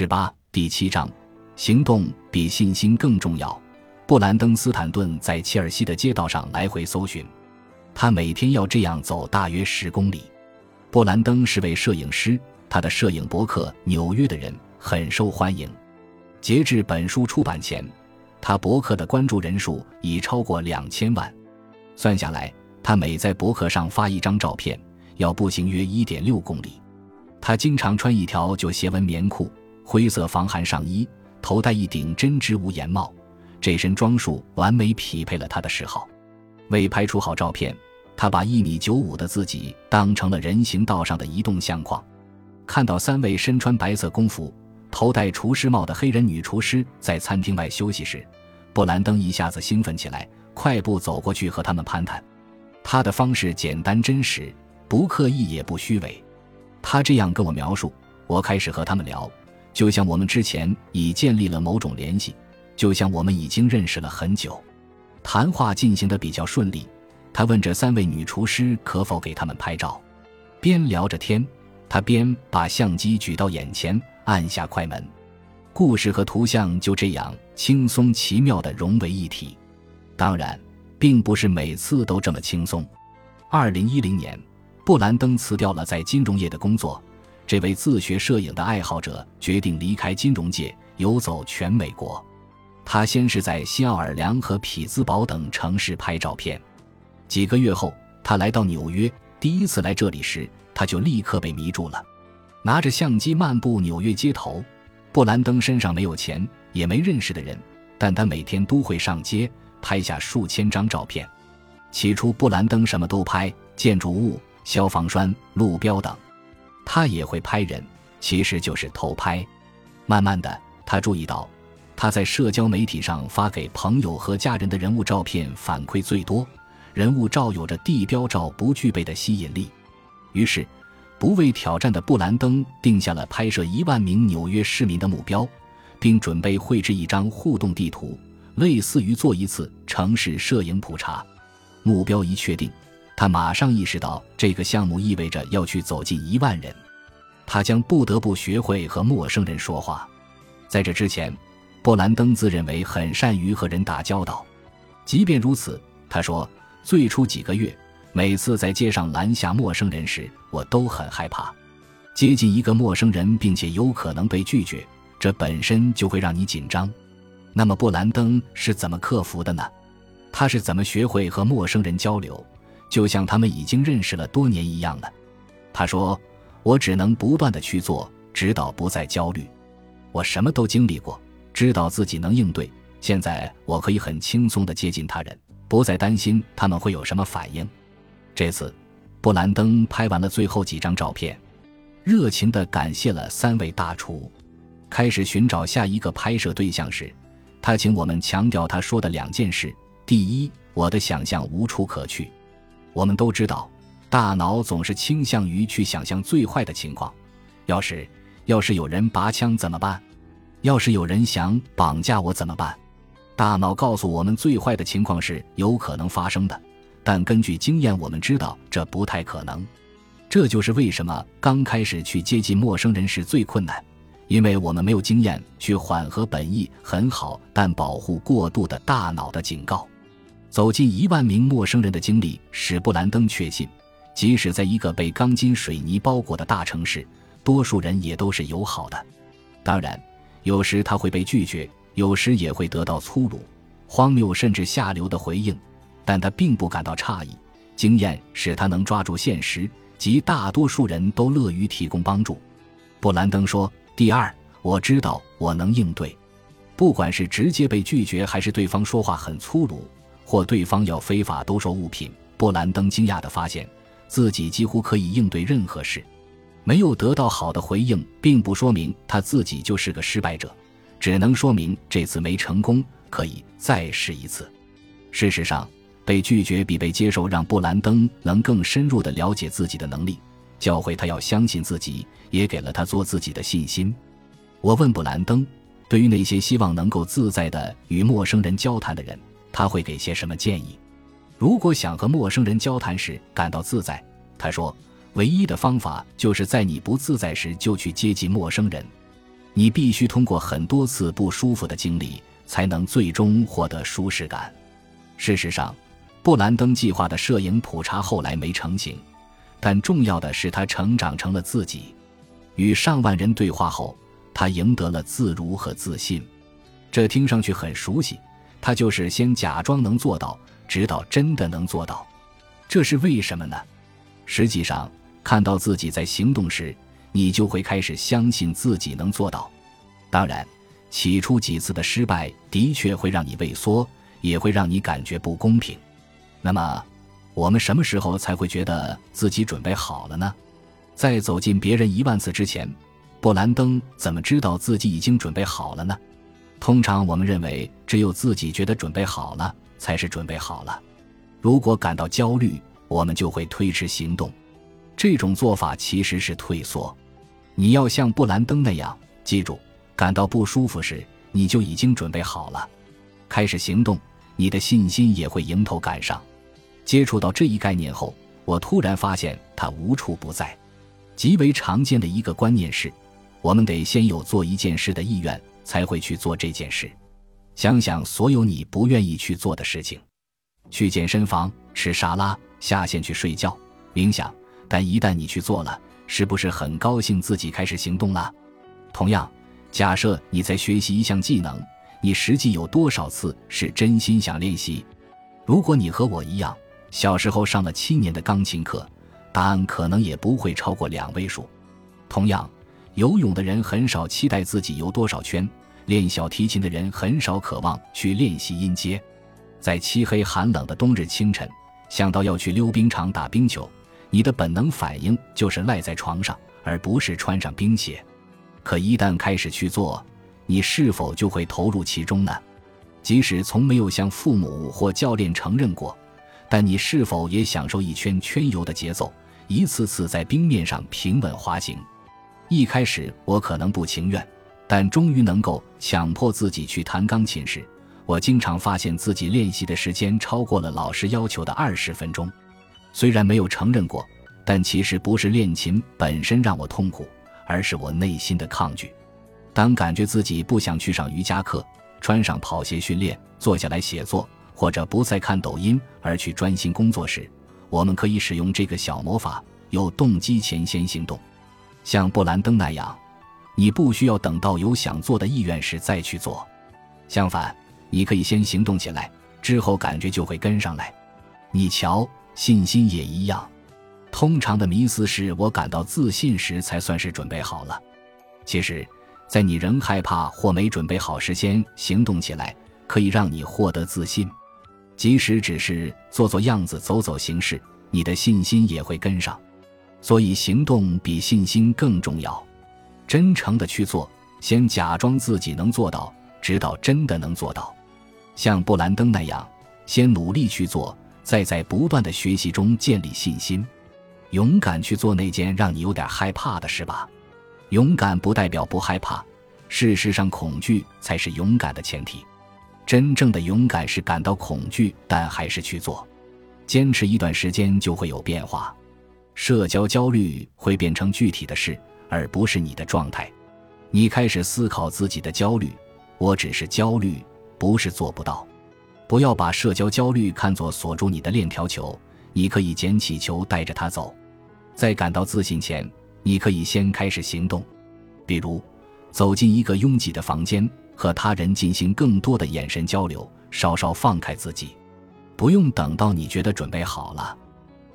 十八第七章，行动比信心更重要。布兰登·斯坦顿在切尔西的街道上来回搜寻，他每天要这样走大约十公里。布兰登是位摄影师，他的摄影博客《纽约的人》很受欢迎。截至本书出版前，他博客的关注人数已超过两千万。算下来，他每在博客上发一张照片，要步行约一点六公里。他经常穿一条旧斜纹棉裤。灰色防寒上衣，头戴一顶针织无檐帽，这身装束完美匹配了他的嗜好。为拍出好照片，他把一米九五的自己当成了人行道上的移动相框。看到三位身穿白色工服、头戴厨师帽的黑人女厨师在餐厅外休息时，布兰登一下子兴奋起来，快步走过去和他们攀谈。他的方式简单真实，不刻意也不虚伪。他这样跟我描述：我开始和他们聊。就像我们之前已建立了某种联系，就像我们已经认识了很久，谈话进行的比较顺利。他问这三位女厨师可否给他们拍照，边聊着天，他边把相机举到眼前，按下快门，故事和图像就这样轻松奇妙地融为一体。当然，并不是每次都这么轻松。二零一零年，布兰登辞掉了在金融业的工作。这位自学摄影的爱好者决定离开金融界，游走全美国。他先是在新奥尔良和匹兹堡等城市拍照片。几个月后，他来到纽约。第一次来这里时，他就立刻被迷住了。拿着相机漫步纽约街头，布兰登身上没有钱，也没认识的人，但他每天都会上街拍下数千张照片。起初，布兰登什么都拍：建筑物、消防栓、路标等。他也会拍人，其实就是偷拍。慢慢的，他注意到，他在社交媒体上发给朋友和家人的人物照片反馈最多，人物照有着地标照不具备的吸引力。于是，不畏挑战的布兰登定下了拍摄一万名纽约市民的目标，并准备绘制一张互动地图，类似于做一次城市摄影普查。目标一确定。他马上意识到，这个项目意味着要去走进一万人，他将不得不学会和陌生人说话。在这之前，布兰登自认为很善于和人打交道。即便如此，他说，最初几个月，每次在街上拦下陌生人时，我都很害怕。接近一个陌生人，并且有可能被拒绝，这本身就会让你紧张。那么，布兰登是怎么克服的呢？他是怎么学会和陌生人交流？就像他们已经认识了多年一样了，他说：“我只能不断的去做，直到不再焦虑。我什么都经历过，知道自己能应对。现在我可以很轻松的接近他人，不再担心他们会有什么反应。”这次，布兰登拍完了最后几张照片，热情的感谢了三位大厨。开始寻找下一个拍摄对象时，他请我们强调他说的两件事：第一，我的想象无处可去。我们都知道，大脑总是倾向于去想象最坏的情况。要是要是有人拔枪怎么办？要是有人想绑架我怎么办？大脑告诉我们最坏的情况是有可能发生的，但根据经验，我们知道这不太可能。这就是为什么刚开始去接近陌生人时最困难，因为我们没有经验去缓和本意很好但保护过度的大脑的警告。走进一万名陌生人的经历使布兰登确信，即使在一个被钢筋水泥包裹的大城市，多数人也都是友好的。当然，有时他会被拒绝，有时也会得到粗鲁、荒谬甚至下流的回应，但他并不感到诧异。经验使他能抓住现实，即大多数人都乐于提供帮助。布兰登说：“第二，我知道我能应对，不管是直接被拒绝，还是对方说话很粗鲁。”或对方要非法兜售物品，布兰登惊讶地发现自己几乎可以应对任何事。没有得到好的回应，并不说明他自己就是个失败者，只能说明这次没成功，可以再试一次。事实上，被拒绝比被接受让布兰登能更深入地了解自己的能力，教会他要相信自己，也给了他做自己的信心。我问布兰登，对于那些希望能够自在地与陌生人交谈的人。他会给些什么建议？如果想和陌生人交谈时感到自在，他说，唯一的方法就是在你不自在时就去接近陌生人。你必须通过很多次不舒服的经历，才能最终获得舒适感。事实上，布兰登计划的摄影普查后来没成型，但重要的是他成长成了自己。与上万人对话后，他赢得了自如和自信。这听上去很熟悉，他就是先假装能做到，直到真的能做到。这是为什么呢？实际上，看到自己在行动时，你就会开始相信自己能做到。当然，起初几次的失败的确会让你畏缩，也会让你感觉不公平。那么，我们什么时候才会觉得自己准备好了呢？在走进别人一万次之前，布兰登怎么知道自己已经准备好了呢？通常我们认为，只有自己觉得准备好了，才是准备好了。如果感到焦虑，我们就会推迟行动。这种做法其实是退缩。你要像布兰登那样，记住，感到不舒服时，你就已经准备好了，开始行动，你的信心也会迎头赶上。接触到这一概念后，我突然发现它无处不在。极为常见的一个观念是，我们得先有做一件事的意愿，才会去做这件事。想想所有你不愿意去做的事情：去健身房、吃沙拉、下线去睡觉、冥想。但一旦你去做了，是不是很高兴自己开始行动了？同样，假设你在学习一项技能，你实际有多少次是真心想练习？如果你和我一样，小时候上了七年的钢琴课，答案可能也不会超过两位数。同样，游泳的人很少期待自己游多少圈，练小提琴的人很少渴望去练习音阶。在漆黑寒冷的冬日清晨，想到要去溜冰场打冰球。你的本能反应就是赖在床上，而不是穿上冰鞋。可一旦开始去做，你是否就会投入其中呢？即使从没有向父母或教练承认过，但你是否也享受一圈圈游的节奏，一次次在冰面上平稳滑行？一开始我可能不情愿，但终于能够强迫自己去弹钢琴时，我经常发现自己练习的时间超过了老师要求的二十分钟。虽然没有承认过，但其实不是练琴本身让我痛苦，而是我内心的抗拒。当感觉自己不想去上瑜伽课，穿上跑鞋训练，坐下来写作，或者不再看抖音而去专心工作时，我们可以使用这个小魔法：有动机前先行动。像布兰登那样，你不需要等到有想做的意愿时再去做。相反，你可以先行动起来，之后感觉就会跟上来。你瞧。信心也一样，通常的迷思是我感到自信时才算是准备好了。其实，在你仍害怕或没准备好时，先行动起来，可以让你获得自信。即使只是做做样子、走走形式，你的信心也会跟上。所以，行动比信心更重要。真诚的去做，先假装自己能做到，直到真的能做到。像布兰登那样，先努力去做。再在不断的学习中建立信心，勇敢去做那件让你有点害怕的事吧。勇敢不代表不害怕，事实上，恐惧才是勇敢的前提。真正的勇敢是感到恐惧，但还是去做。坚持一段时间就会有变化。社交焦虑会变成具体的事，而不是你的状态。你开始思考自己的焦虑，我只是焦虑，不是做不到。不要把社交焦虑看作锁住你的链条球，你可以捡起球带着它走。在感到自信前，你可以先开始行动，比如走进一个拥挤的房间，和他人进行更多的眼神交流，稍稍放开自己。不用等到你觉得准备好了，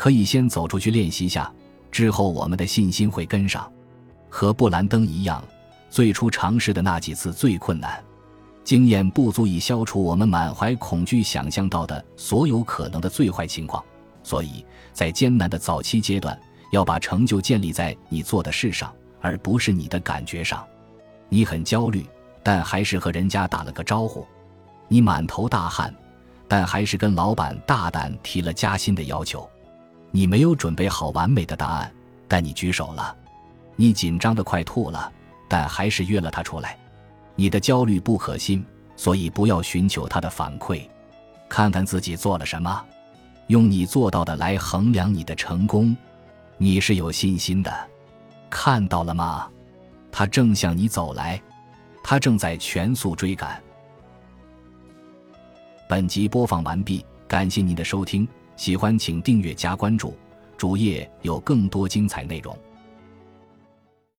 可以先走出去练习下，之后我们的信心会跟上。和布兰登一样，最初尝试的那几次最困难。经验不足以消除我们满怀恐惧想象到的所有可能的最坏情况，所以在艰难的早期阶段，要把成就建立在你做的事上，而不是你的感觉上。你很焦虑，但还是和人家打了个招呼；你满头大汗，但还是跟老板大胆提了加薪的要求；你没有准备好完美的答案，但你举手了；你紧张的快吐了，但还是约了他出来。你的焦虑不可信，所以不要寻求他的反馈，看看自己做了什么，用你做到的来衡量你的成功。你是有信心的，看到了吗？他正向你走来，他正在全速追赶。本集播放完毕，感谢您的收听，喜欢请订阅加关注，主页有更多精彩内容。